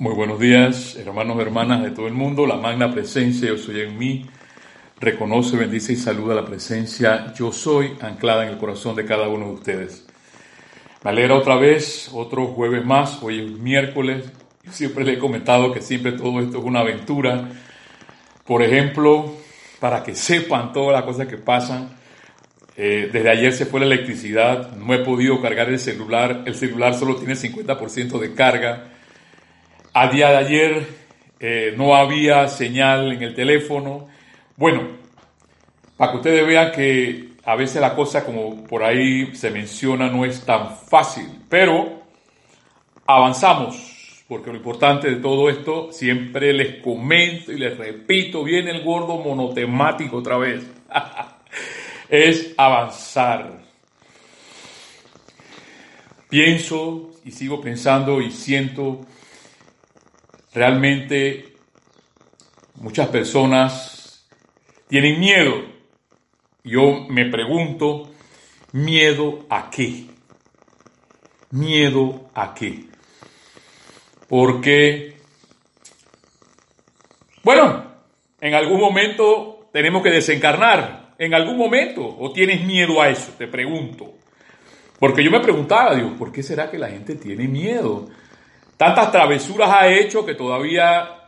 Muy buenos días, hermanos y hermanas de todo el mundo. La magna presencia, yo soy en mí. Reconoce, bendice y saluda la presencia, yo soy, anclada en el corazón de cada uno de ustedes. Me alegra otra vez, otro jueves más. Hoy es miércoles. Siempre le he comentado que siempre todo esto es una aventura. Por ejemplo, para que sepan todas las cosas que pasan. Eh, desde ayer se fue la electricidad, no he podido cargar el celular, el celular solo tiene 50% de carga. A día de ayer eh, no había señal en el teléfono. Bueno, para que ustedes vean que a veces la cosa como por ahí se menciona no es tan fácil, pero avanzamos, porque lo importante de todo esto, siempre les comento y les repito, viene el gordo monotemático otra vez, es avanzar. Pienso y sigo pensando y siento Realmente muchas personas tienen miedo. Yo me pregunto, ¿miedo a qué? ¿Miedo a qué? Porque, bueno, en algún momento tenemos que desencarnar, en algún momento, o tienes miedo a eso, te pregunto. Porque yo me preguntaba, Dios, ¿por qué será que la gente tiene miedo? Tantas travesuras ha hecho que todavía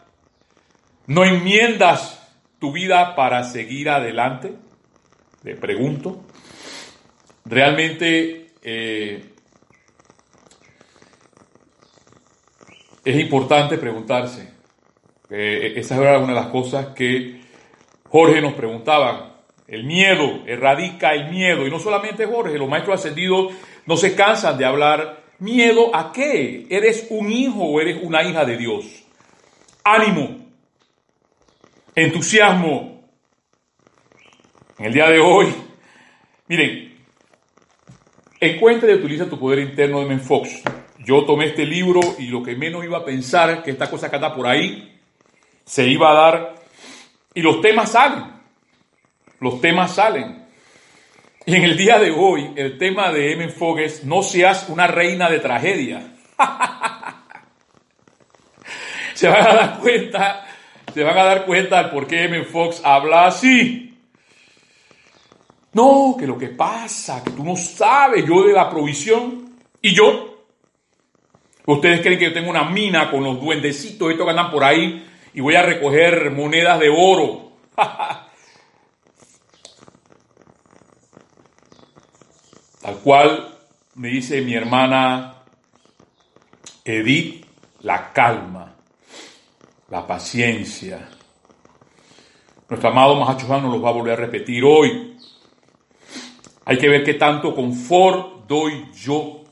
no enmiendas tu vida para seguir adelante. Le pregunto. Realmente eh, es importante preguntarse. Eh, esa era una de las cosas que Jorge nos preguntaba. El miedo, erradica el miedo. Y no solamente Jorge, los maestros ascendidos no se cansan de hablar ¿Miedo a qué? ¿Eres un hijo o eres una hija de Dios? Ánimo, entusiasmo. En el día de hoy, miren, encuentra y utiliza tu poder interno de Menfox. Yo tomé este libro y lo que menos iba a pensar que esta cosa que está por ahí se iba a dar. Y los temas salen. Los temas salen. Y en el día de hoy, el tema de M. Fogg es no seas una reina de tragedia. se van a dar cuenta, se van a dar cuenta de por qué M. Fox habla así. No, que lo que pasa, que tú no sabes, yo de la provisión y yo. Ustedes creen que yo tengo una mina con los duendecitos, estos que andan por ahí, y voy a recoger monedas de oro. Tal cual me dice mi hermana Edith, la calma, la paciencia. Nuestro amado Mahacho nos los va a volver a repetir hoy. Hay que ver qué tanto confort doy yo.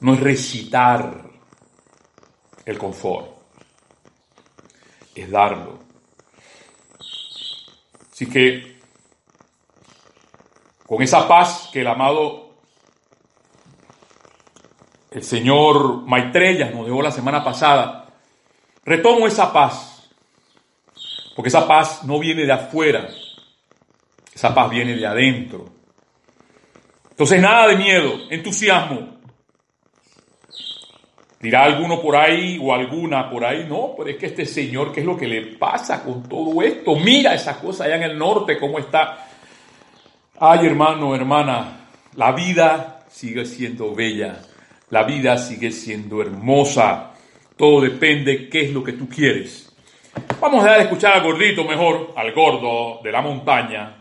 No es recitar el confort, es darlo. Así que con esa paz que el amado, el señor Maitreya nos dejó la semana pasada, retomo esa paz, porque esa paz no viene de afuera, esa paz viene de adentro. Entonces nada de miedo, entusiasmo. Dirá alguno por ahí o alguna por ahí, no, pero es que este señor, ¿qué es lo que le pasa con todo esto? Mira esa cosa allá en el norte, cómo está. Ay, hermano, hermana, la vida sigue siendo bella, la vida sigue siendo hermosa. Todo depende qué es lo que tú quieres. Vamos a escuchar al gordito mejor, al gordo de la montaña.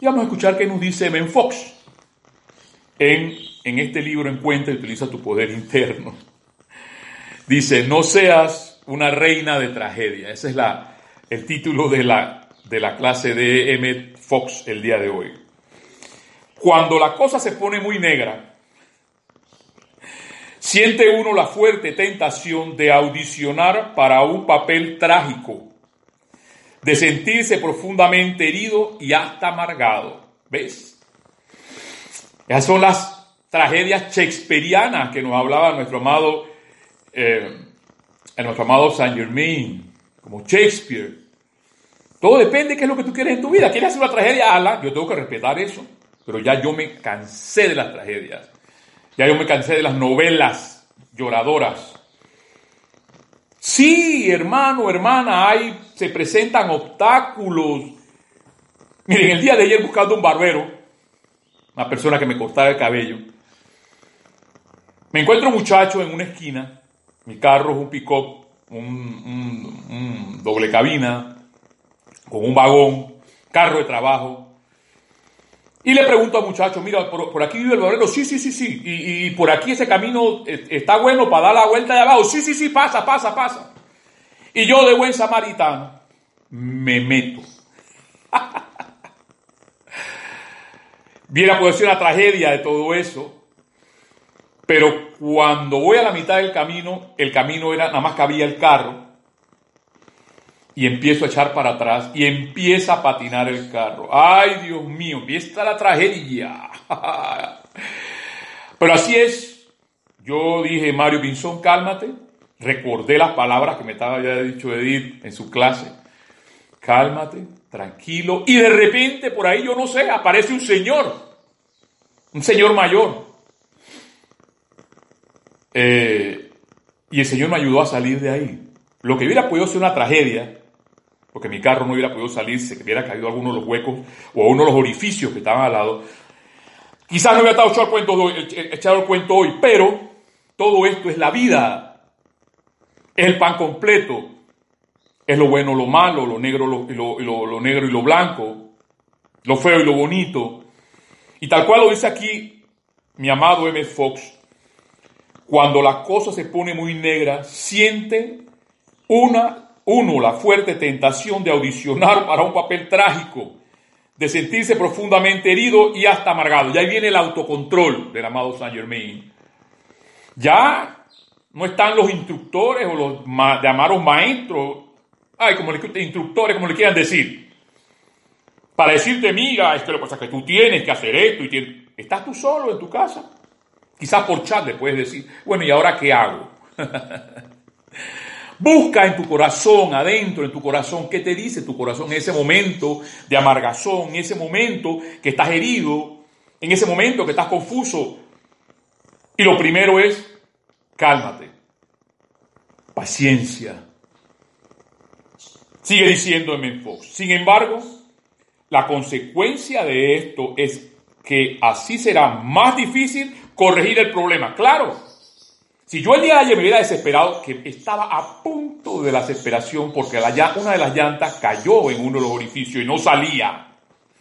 Y vamos a escuchar qué nos dice Ben Fox. En, en este libro encuentra y utiliza tu poder interno. Dice, no seas una reina de tragedia. Ese es la, el título de la, de la clase de M. Fox el día de hoy. Cuando la cosa se pone muy negra, siente uno la fuerte tentación de audicionar para un papel trágico, de sentirse profundamente herido y hasta amargado. ¿Ves? Esas son las tragedias shakespearianas que nos hablaba nuestro amado, eh, nuestro amado Saint Germain, como Shakespeare. Todo depende de qué es lo que tú quieres en tu vida. ¿Quieres hacer una tragedia? Ala, yo tengo que respetar eso pero ya yo me cansé de las tragedias, ya yo me cansé de las novelas lloradoras, Sí, hermano, hermana, hay, se presentan obstáculos. Miren, el día de ayer buscando un barbero, una persona que me cortaba el cabello, me encuentro un muchacho en una esquina, mi carro es un pick-up, un doble cabina, con un vagón, carro de trabajo, y le pregunto al muchacho, mira, por, aquí vive el barbero. Sí, sí, sí, sí. Y, por aquí ese camino eh, está bueno para dar la vuelta de abajo. Sí, sí, sí, pasa, pasa, pasa. Y yo de buen samaritano me meto. Viera puede ser una tragedia de todo eso. Pero cuando voy a la mitad del camino, el camino era, nada más cabía el carro y empiezo a echar para atrás y empieza a patinar el carro. Ay, Dios mío, empieza la tragedia. Pero así es. Yo dije, Mario Pinzón, cálmate. Recordé las palabras que me estaba ya dicho Edith en su clase. Cálmate, tranquilo. Y de repente por ahí, yo no sé, aparece un señor. Un señor mayor. Eh, y el Señor me ayudó a salir de ahí. Lo que hubiera podido ser una tragedia, porque mi carro no hubiera podido salir, se hubiera caído alguno de los huecos o uno de los orificios que estaban al lado. Quizás no hubiera estado echado el cuento hoy, echado el cuento hoy pero todo esto es la vida. Es el pan completo. Es lo bueno, lo malo, lo negro, lo, lo negro y lo blanco, lo feo y lo bonito. Y tal cual lo dice aquí mi amado M. Fox, cuando la cosa se pone muy negra, siente una uno, la fuerte tentación de audicionar para un papel trágico, de sentirse profundamente herido y hasta amargado. Ya ahí viene el autocontrol del amado Saint Germain. Ya no están los instructores o los llamados maestros, ay, como le, instructores, como le quieran decir, para decirte, mira, es lo que que tú tienes que hacer esto y estás tú solo en tu casa. Quizás por chat le puedes decir, bueno, ¿y ahora qué hago? Busca en tu corazón, adentro en tu corazón, qué te dice tu corazón en ese momento de amargazón, en ese momento que estás herido, en ese momento que estás confuso. Y lo primero es, cálmate, paciencia. Sigue diciendo en Fox. Sin embargo, la consecuencia de esto es que así será más difícil corregir el problema. Claro, si yo el día de ayer me hubiera desesperado, que estaba a punto de la desesperación porque la, una de las llantas cayó en uno de los orificios y no salía.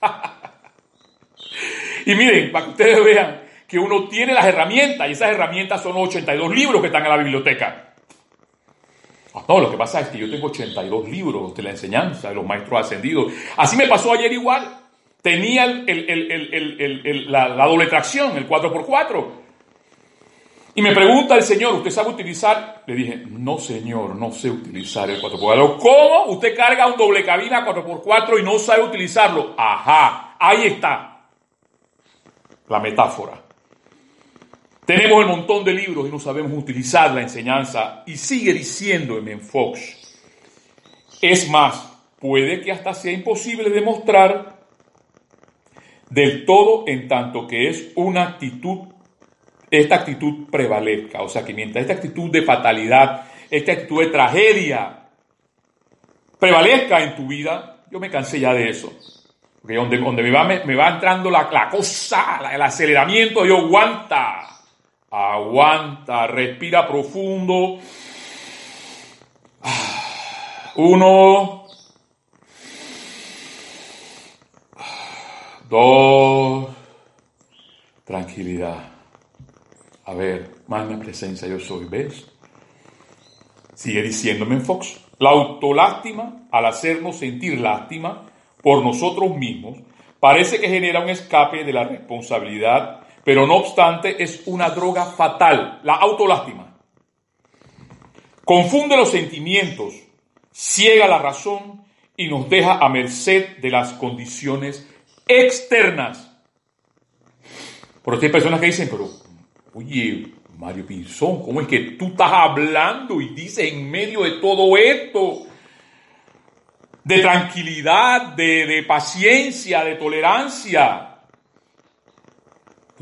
y miren, para que ustedes vean que uno tiene las herramientas y esas herramientas son 82 libros que están en la biblioteca. Ah, no, lo que pasa es que yo tengo 82 libros de la enseñanza de los maestros ascendidos. Así me pasó ayer igual. Tenía la, la doble tracción, el 4x4 y me pregunta el Señor, ¿usted sabe utilizar? Le dije, no Señor, no sé utilizar el 4x4. ¿Cómo? Usted carga un doble cabina 4x4 y no sabe utilizarlo. Ajá, ahí está la metáfora. Tenemos el montón de libros y no sabemos utilizar la enseñanza. Y sigue diciendo en Fox. Es más, puede que hasta sea imposible demostrar del todo en tanto que es una actitud esta actitud prevalezca. O sea, que mientras esta actitud de fatalidad, esta actitud de tragedia prevalezca en tu vida, yo me cansé ya de eso. Porque donde, donde me, va, me, va entrando la, la cosa, el aceleramiento, yo aguanta, aguanta, respira profundo. Uno, dos, tranquilidad. A ver, magna presencia yo soy, ¿ves? Sigue diciéndome en Fox. La autolástima, al hacernos sentir lástima por nosotros mismos, parece que genera un escape de la responsabilidad, pero no obstante es una droga fatal, la autolástima. Confunde los sentimientos, ciega la razón y nos deja a merced de las condiciones externas. Porque hay personas que dicen, pero Oye, Mario Pinzón, ¿cómo es que tú estás hablando y dices en medio de todo esto de tranquilidad, de, paciencia, de tolerancia?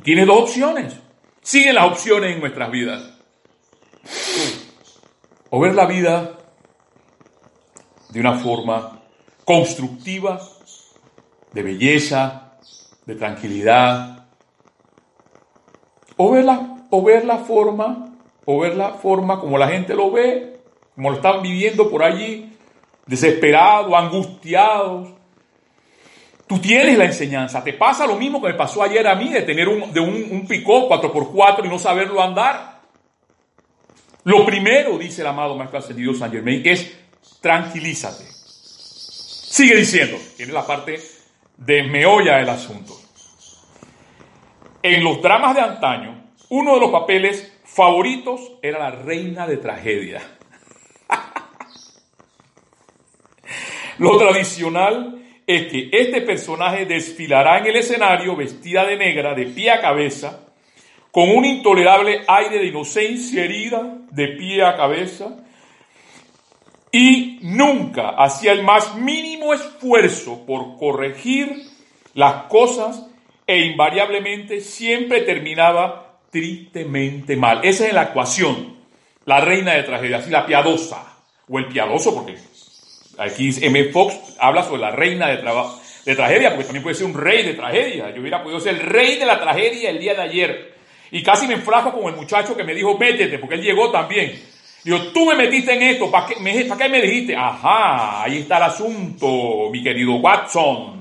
Tienes dos opciones. Siguen las opciones en nuestras vidas. O ver la vida de una forma constructiva, de belleza, de tranquilidad, o ver la, o ver la forma, o ver la forma como la gente lo ve, como lo están viviendo por allí, desesperados, angustiados. Tú tienes la enseñanza. Te pasa lo mismo que me pasó ayer a mí de tener un, de un, un picó 4x4 y no saberlo andar. Lo primero, dice el amado Maestro Ascendido San Germain, es tranquilízate. Sigue diciendo, tiene la parte de meolla del asunto. En los dramas de antaño, uno de los papeles favoritos era la reina de tragedia. Lo tradicional es que este personaje desfilará en el escenario vestida de negra, de pie a cabeza, con un intolerable aire de inocencia herida, de pie a cabeza, y nunca hacía el más mínimo esfuerzo por corregir las cosas e invariablemente siempre terminaba tristemente mal. Esa es la actuación, la reina de tragedia, así la piadosa, o el piadoso, porque aquí M. Fox habla sobre la reina de, de tragedia, porque también puede ser un rey de tragedia. Yo hubiera podido ser el rey de la tragedia el día de ayer. Y casi me enflaco con el muchacho que me dijo, métete, porque él llegó también. Digo, tú me metiste en esto, ¿para qué, me, ¿para qué me dijiste? Ajá, ahí está el asunto, mi querido Watson.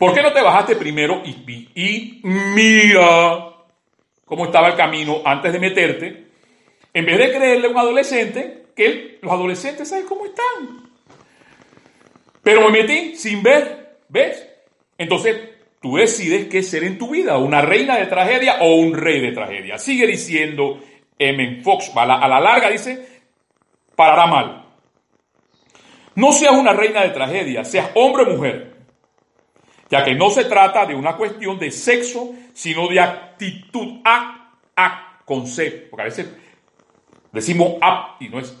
¿Por qué no te bajaste primero y, y mira cómo estaba el camino antes de meterte? En vez de creerle a un adolescente que los adolescentes saben cómo están. Pero me metí sin ver, ¿ves? Entonces tú decides qué ser en tu vida, una reina de tragedia o un rey de tragedia. Sigue diciendo M. Fox, a a la larga dice, parará mal. No seas una reina de tragedia, seas hombre o mujer, ya que no se trata de una cuestión de sexo, sino de actitud, a, a, con C, porque a veces decimos a y no es,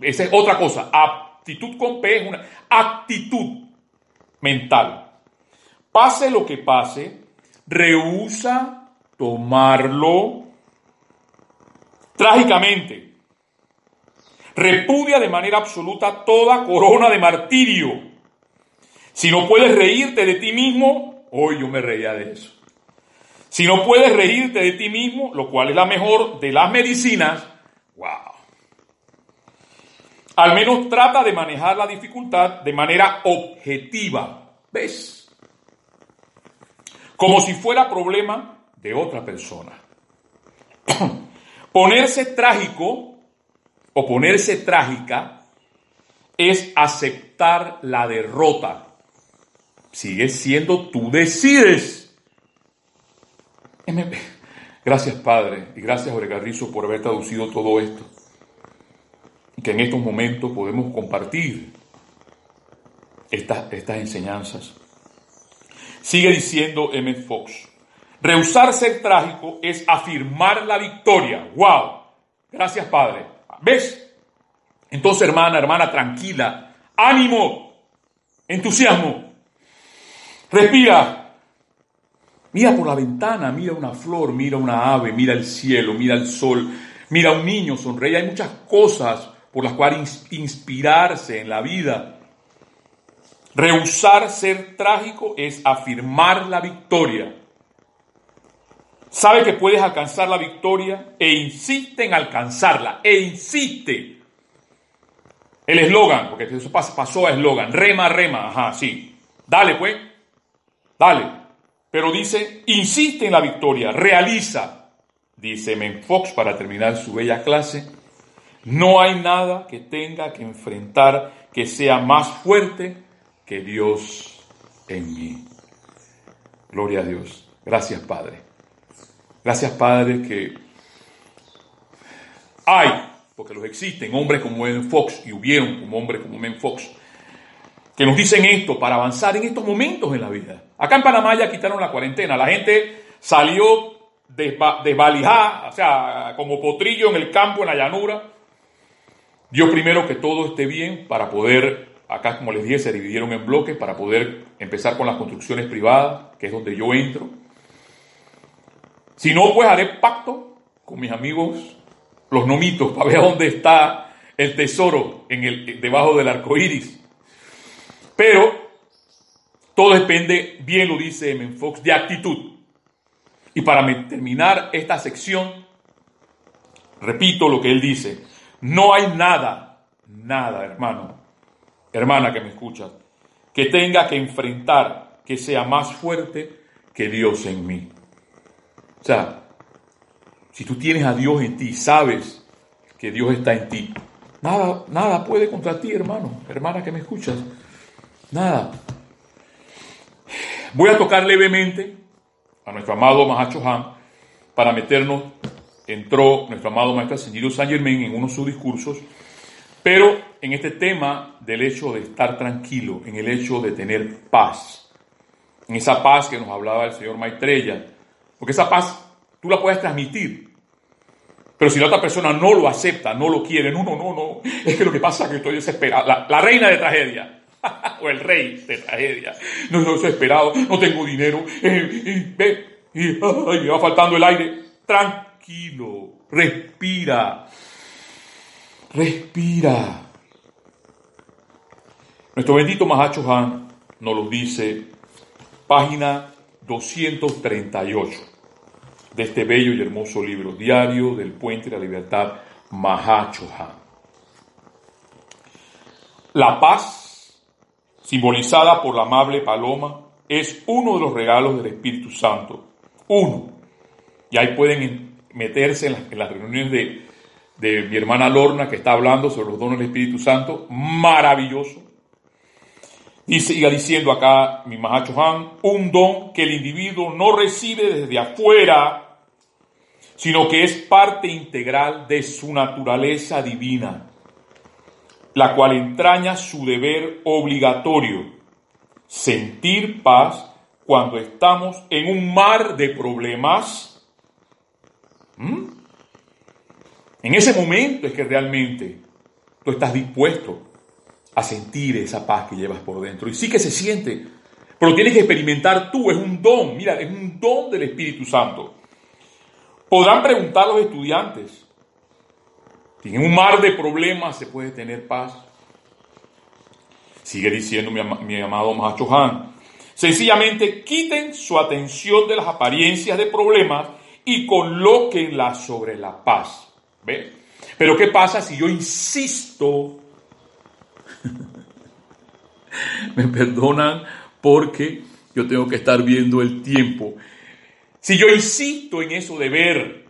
esa es otra cosa, aptitud con P es una actitud mental. Pase lo que pase, rehúsa tomarlo Trágicamente, repudia de manera absoluta toda corona de martirio. Si no puedes reírte de ti mismo, hoy yo me reía de eso. Si no puedes reírte de ti mismo, lo cual es la mejor de las medicinas, wow. Al menos trata de manejar la dificultad de manera objetiva. ¿Ves? Como si fuera problema de otra persona. Ponerse trágico o ponerse trágica es aceptar la derrota. Sigue siendo tú decides. Gracias Padre y gracias Jorge por haber traducido todo esto. Y que en estos momentos podemos compartir estas, enseñanzas. Sigue diciendo M. Fox. Rehusar ser trágico es afirmar la victoria. ¡Wow! Gracias, Padre. ¿Ves? Entonces, hermana, hermana, tranquila. Ánimo. Entusiasmo. Respira. Mira por la ventana, mira una flor, mira una ave, mira el cielo, mira el sol, mira un niño, sonreír. Hay muchas cosas por las cuales inspirarse en la vida. Rehusar ser trágico es afirmar la victoria sabe que puedes alcanzar la victoria e insiste en alcanzarla, e insiste. El eslogan, porque eso pasó a eslogan, rema, rema, ajá, sí. Dale pues, dale. Pero dice, insiste en la victoria, realiza, dice Menfox para terminar su bella clase, no hay nada que tenga que enfrentar que sea más fuerte que Dios en mí. Gloria a Dios. Gracias, Padre. Gracias, Padre, que hay, porque los existen, hombres como Men Fox, y hubieron como hombres como Men Fox, que nos dicen esto para avanzar en estos momentos en la vida. Acá en Panamá ya quitaron la cuarentena, la gente salió desvalijada, o sea, como potrillo en el campo, en la llanura. Dios primero que todo esté bien para poder, acá como les dije, se dividieron en bloques para poder empezar con las construcciones privadas, que es donde yo entro si no, pues haré pacto con mis amigos, los nomitos, para ver dónde está el tesoro en el, debajo del arco iris. Pero todo depende, bien lo dice M. Fox, de actitud. Y para terminar esta sección, repito lo que él dice. No hay nada, nada, hermano, hermana que me escuchas, que tenga que enfrentar que sea más fuerte que Dios en mí. O sea, si tú tienes a Dios en ti, sabes que Dios está en ti, nada, nada puede contra ti, hermano, hermana que me escuchas. Nada. Voy a tocar levemente a nuestro amado Mahacho Han para meternos, entró nuestro amado Maestro Ascendido San Germain en uno de sus discursos, pero en este tema del hecho de estar tranquilo, en el hecho de tener paz, en esa paz que nos hablaba el señor Maitreya, porque esa paz tú la puedes transmitir, pero si la otra persona no lo acepta, no lo quiere, no, no, no, no, es que lo que pasa es que estoy desesperado, la, reina de tragedia, o el rey de tragedia, no estoy desesperado, no tengo dinero, eh, y, y, me va faltando el aire, tranquilo, respira, respira. Nuestro bendito Mahacho Han nos lo dice página 238 de este bello y hermoso libro, Diario del Puente de la Libertad, Mahachohan. La paz, simbolizada por la amable paloma, es uno de los regalos del Espíritu Santo. Uno. Y ahí pueden meterse en las, reuniones de, de mi hermana Lorna, que está hablando sobre los dones del Espíritu Santo. Maravilloso Dice, siga diciendo acá mi Mahacho Han, un don que el individuo no recibe desde afuera, sino que es parte integral de su naturaleza divina, la cual entraña su deber obligatorio, sentir paz cuando estamos en un mar de problemas. ¿Mm? En ese momento es que realmente tú estás dispuesto a sentir esa paz que llevas por dentro. Y sí que se siente, pero tienes que experimentar tú, es un don, mira, es un don del Espíritu Santo. Podrán preguntar los estudiantes, en un mar de problemas se puede tener paz. Sigue diciendo mi, amado Mahacho Han. Sencillamente quiten su atención de las apariencias de problemas y colóquenla sobre la paz. ¿Ve? Pero ¿qué pasa si yo insisto me perdonan porque yo tengo que estar viendo el tiempo. Si yo insisto en eso de ver,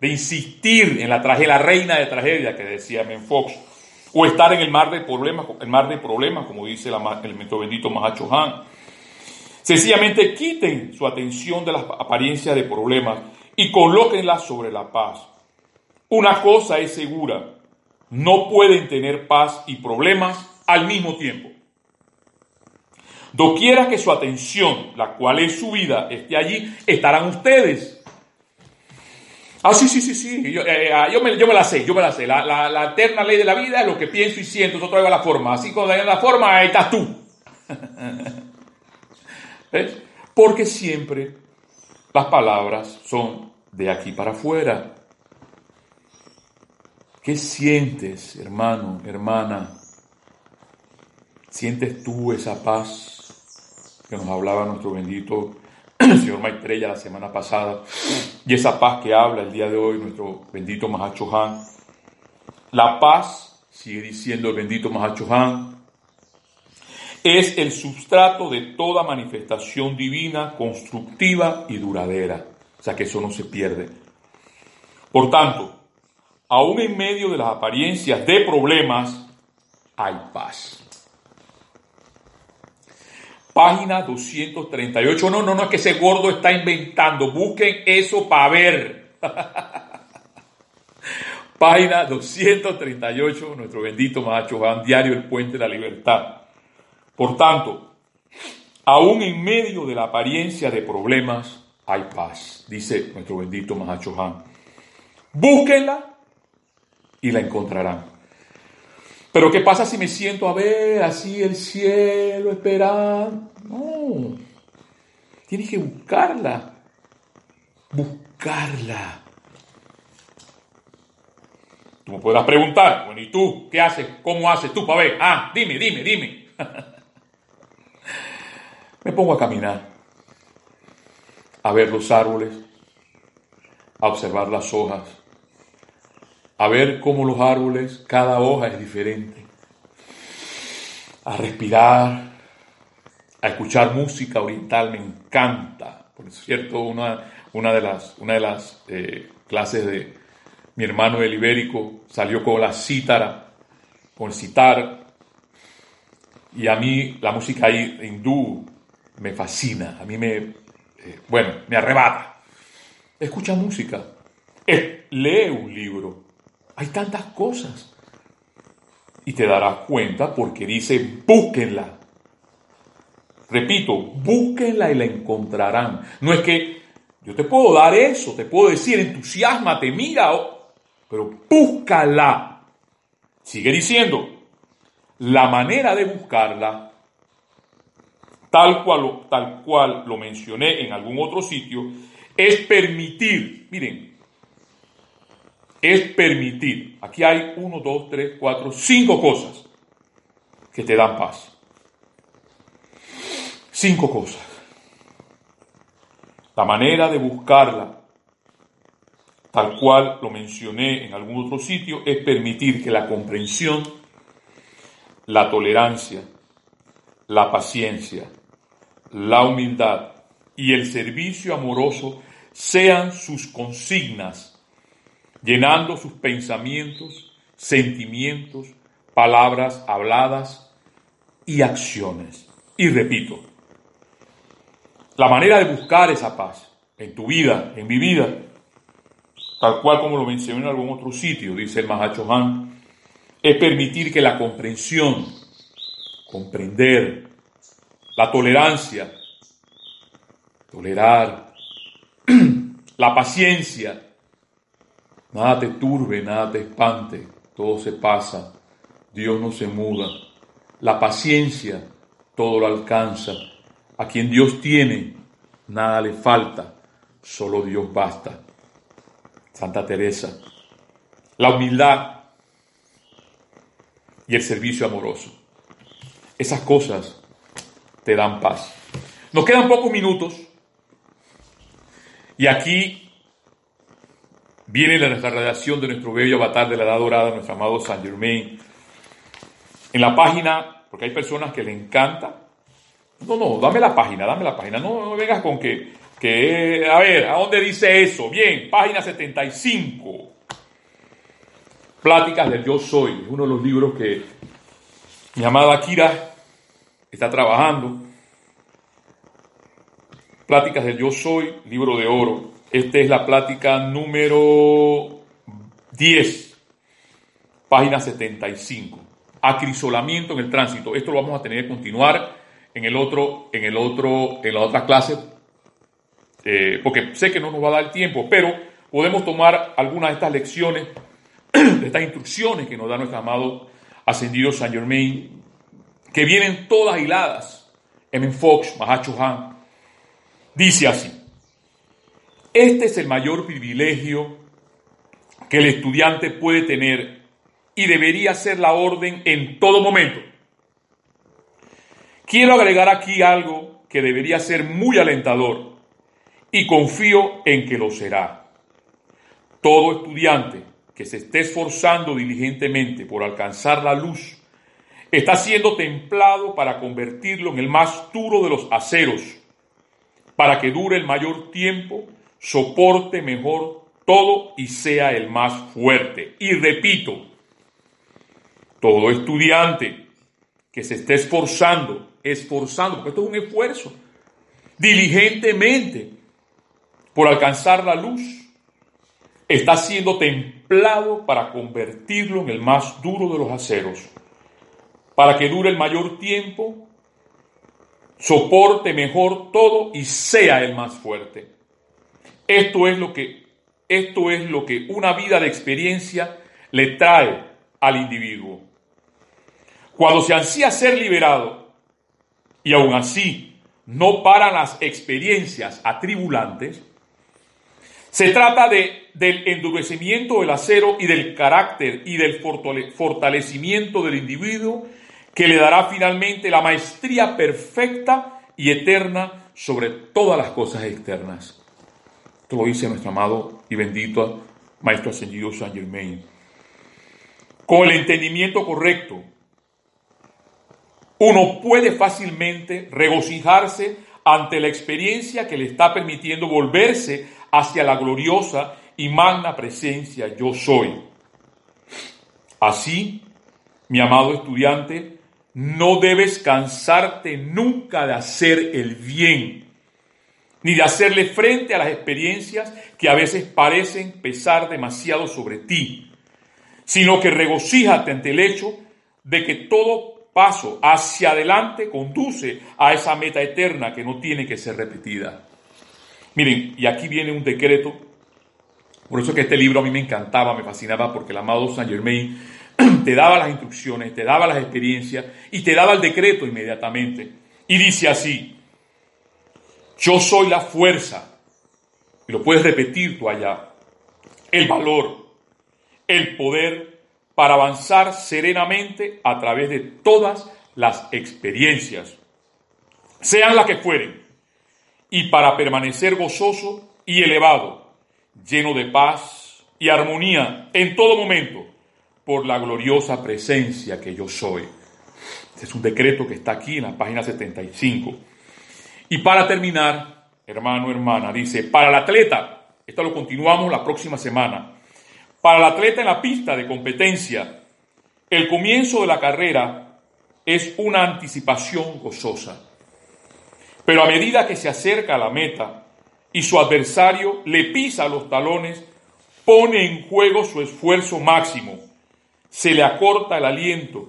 de insistir en la tragedia, la reina de tragedia que decía Men Fox, o estar en el mar de problemas, el mar de problemas, como dice la, el bendito Mahacho Han, sencillamente quiten su atención de las apariencias de problemas y colóquenla sobre la paz. Una cosa es segura, no pueden tener paz y problemas al mismo tiempo. Doquiera que su atención, la cual es su vida, esté allí, estarán ustedes. Ah, sí, sí, sí, sí. Yo, eh, ah, me, la sé, yo me la sé. La, eterna ley de la vida es lo que pienso y siento. Yo traigo la forma. Así cuando hay la forma, ahí estás tú. ¿Ves? Porque siempre las palabras son de aquí para afuera. ¿Qué sientes, hermano, hermana? ¿Sientes tú esa paz que nos hablaba nuestro bendito señor Maitreya la semana pasada? Y esa paz que habla el día de hoy nuestro bendito Mahacho Han. La paz, sigue diciendo el bendito Mahacho Han, es el sustrato de toda manifestación divina, constructiva y duradera. O sea que eso no se pierde. Por tanto, aún en medio de las apariencias de problemas, hay paz. Página 238. No, no, no es que ese gordo está inventando. Busquen eso para ver. Página 238, nuestro bendito Macho Juan, diario El Puente de la Libertad. Por tanto, aún en medio de la apariencia de problemas, hay paz, dice nuestro bendito Mahacho Han. Búsquenla y la encontrarán. Pero ¿qué pasa si me siento a ver así el cielo, esperando? No, tienes que buscarla, buscarla. Tú me podrás preguntar, bueno, ¿y tú qué haces? ¿Cómo haces tú para ver? Ah, dime, dime, dime. me pongo a caminar, a ver los árboles, a observar las hojas, a ver cómo los árboles, cada hoja es diferente, a respirar, a escuchar música oriental, me encanta. Por cierto, una, una de las, una de las eh, clases de mi hermano el ibérico salió con la cítara, con el citar, y a mí la música hindú me fascina, a mí me, eh, bueno, me arrebata. Escucha música, lee un libro, hay tantas cosas. Y te darás cuenta porque dice, búsquenla. Repito, búsquenla y la encontrarán. No es que yo te puedo dar eso, te puedo decir, entusiasmate, mira, pero búscala. Sigue diciendo, la manera de buscarla, tal cual, tal cual lo mencioné en algún otro sitio, es permitir, miren, es permitir. Aquí hay uno, dos, tres, cuatro, cinco cosas que te dan paz. Cinco cosas. La manera de buscarla, tal cual lo mencioné en algún otro sitio, es permitir que la comprensión, la tolerancia, la paciencia, la humildad y el servicio amoroso sean sus consignas, llenando sus pensamientos, sentimientos, palabras habladas y acciones. Y repito, la manera de buscar esa paz en tu vida, en mi vida, tal cual como lo mencioné en algún otro sitio, dice el Mahacho Han, es permitir que la comprensión, comprender, la tolerancia, tolerar, la paciencia, nada te turbe, nada te espante, todo se pasa, Dios no se muda, la paciencia todo lo alcanza, a quien Dios tiene, nada le falta, solo Dios basta. Santa Teresa. La humildad y el servicio amoroso. Esas cosas te dan paz. Nos quedan pocos minutos y aquí viene la redacción de nuestro bello avatar de la edad dorada, nuestro amado Saint Germain. En la página, porque hay personas que le encanta no, no, dame la página, dame la página. No, vengas con que, que, a ver, ¿a dónde dice eso? Bien, página 75. Pláticas del Yo Soy, uno de los libros que mi amada Kira está trabajando. Pláticas del Yo Soy, libro de oro. Esta es la plática número 10, página 75. Acrisolamiento en el tránsito. Esto lo vamos a tener que continuar en el otro, en el otro, en la otra clase, eh, porque sé que no nos va a dar tiempo, pero podemos tomar algunas de estas lecciones, de estas instrucciones que nos da nuestro amado ascendido Saint Germain, que vienen todas hiladas. M. Fox, Mahacho Han, dice así, este es el mayor privilegio que el estudiante puede tener y debería ser la orden en todo momento. Quiero agregar aquí algo que debería ser muy alentador y confío en que lo será. Todo estudiante que se esté esforzando diligentemente por alcanzar la luz está siendo templado para convertirlo en el más duro de los aceros, para que dure el mayor tiempo, soporte mejor todo y sea el más fuerte. Y repito, todo estudiante que se esté esforzando esforzando, porque esto es un esfuerzo, diligentemente por alcanzar la luz, está siendo templado para convertirlo en el más duro de los aceros, para que dure el mayor tiempo, soporte mejor todo y sea el más fuerte. Esto es lo que esto es lo que una vida de experiencia le trae al individuo. Cuando se ansía ser liberado, y aún así no paran las experiencias atribulantes, Se trata de, del endurecimiento del acero y del carácter y del fortalecimiento del individuo que le dará finalmente la maestría perfecta y eterna sobre todas las cosas externas. Esto lo dice nuestro amado y bendito Maestro Ascendido Saint Germain. Con el entendimiento correcto, uno puede fácilmente regocijarse ante la experiencia que le está permitiendo volverse hacia la gloriosa y magna presencia yo soy. Así, mi amado estudiante, no debes cansarte nunca de hacer el bien, ni de hacerle frente a las experiencias que a veces parecen pesar demasiado sobre ti, sino que regocíjate ante el hecho de que todo paso hacia adelante conduce a esa meta eterna que no tiene que ser repetida. Miren, y aquí viene un decreto. Por eso que este libro a mí me encantaba, me fascinaba, porque el amado Saint Germain te daba las instrucciones, te daba las experiencias y te daba el decreto inmediatamente. Y dice así, yo soy la fuerza, y lo puedes repetir tú allá, el valor, el poder para avanzar serenamente a través de todas las experiencias, sean las que fueren y para permanecer gozoso y elevado, lleno de paz y armonía en todo momento, por la gloriosa presencia que yo soy. Este es un decreto que está aquí en la página 75. Y para terminar, hermano, hermana, dice, para el atleta, esto lo continuamos la próxima semana, para el atleta en la pista de competencia, el comienzo de la carrera es una anticipación gozosa. Pero a medida que se acerca a la meta y su adversario le pisa los talones, pone en juego su esfuerzo máximo, se le acorta el aliento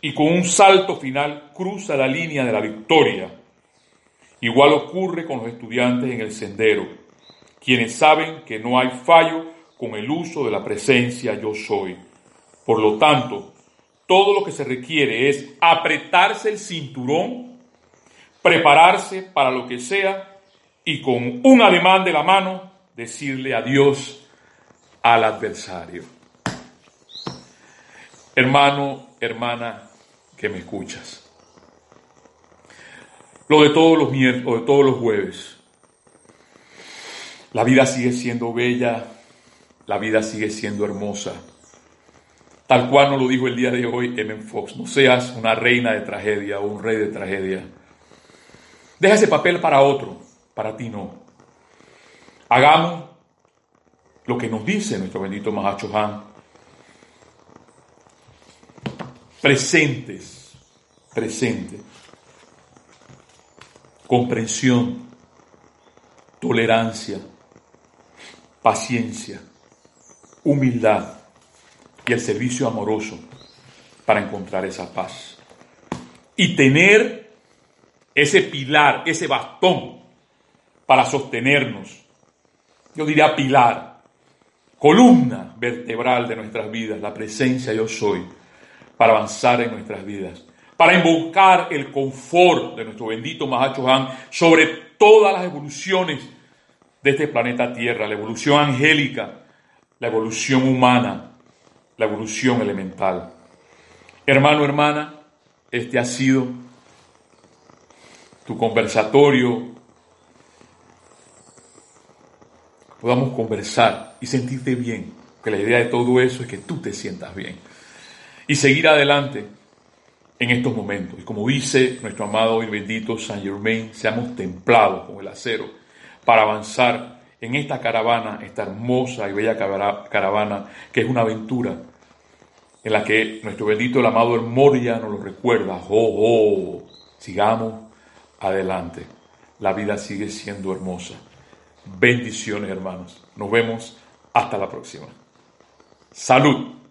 y con un salto final cruza la línea de la victoria. Igual ocurre con los estudiantes en el sendero, quienes saben que no hay fallo con el uso de la presencia yo soy. Por lo tanto, todo lo que se requiere es apretarse el cinturón prepararse para lo que sea y con un ademán de la mano decirle adiós al adversario. Hermano, hermana, que me escuchas. Lo de todos los miércoles, de todos los jueves. La vida sigue siendo bella, la vida sigue siendo hermosa. Tal cual nos lo dijo el día de hoy M. Fox, no seas una reina de tragedia o un rey de tragedia Deja ese papel para otro, para ti no. Hagamos lo que nos dice nuestro bendito Mahacho. Presentes, presentes. Comprensión, tolerancia, paciencia, humildad y el servicio amoroso para encontrar esa paz. Y tener ese pilar, ese bastón para sostenernos. Yo diría pilar, columna vertebral de nuestras vidas, la presencia yo soy, para avanzar en nuestras vidas, para invocar el confort de nuestro bendito Mahacho Han sobre todas las evoluciones de este planeta Tierra, la evolución angélica, la evolución humana, la evolución elemental. Hermano, hermana, este ha sido tu conversatorio, podamos conversar y sentirte bien, que la idea de todo eso es que tú te sientas bien y seguir adelante en estos momentos. Y como dice nuestro amado y bendito Saint Germain, seamos templados con el acero para avanzar en esta caravana, esta hermosa y bella caravana que es una aventura en la que nuestro bendito el amado el Moria nos lo recuerda. Oh, oh, sigamos adelante. La vida sigue siendo hermosa. Bendiciones, hermanos. Nos vemos hasta la próxima. Salud.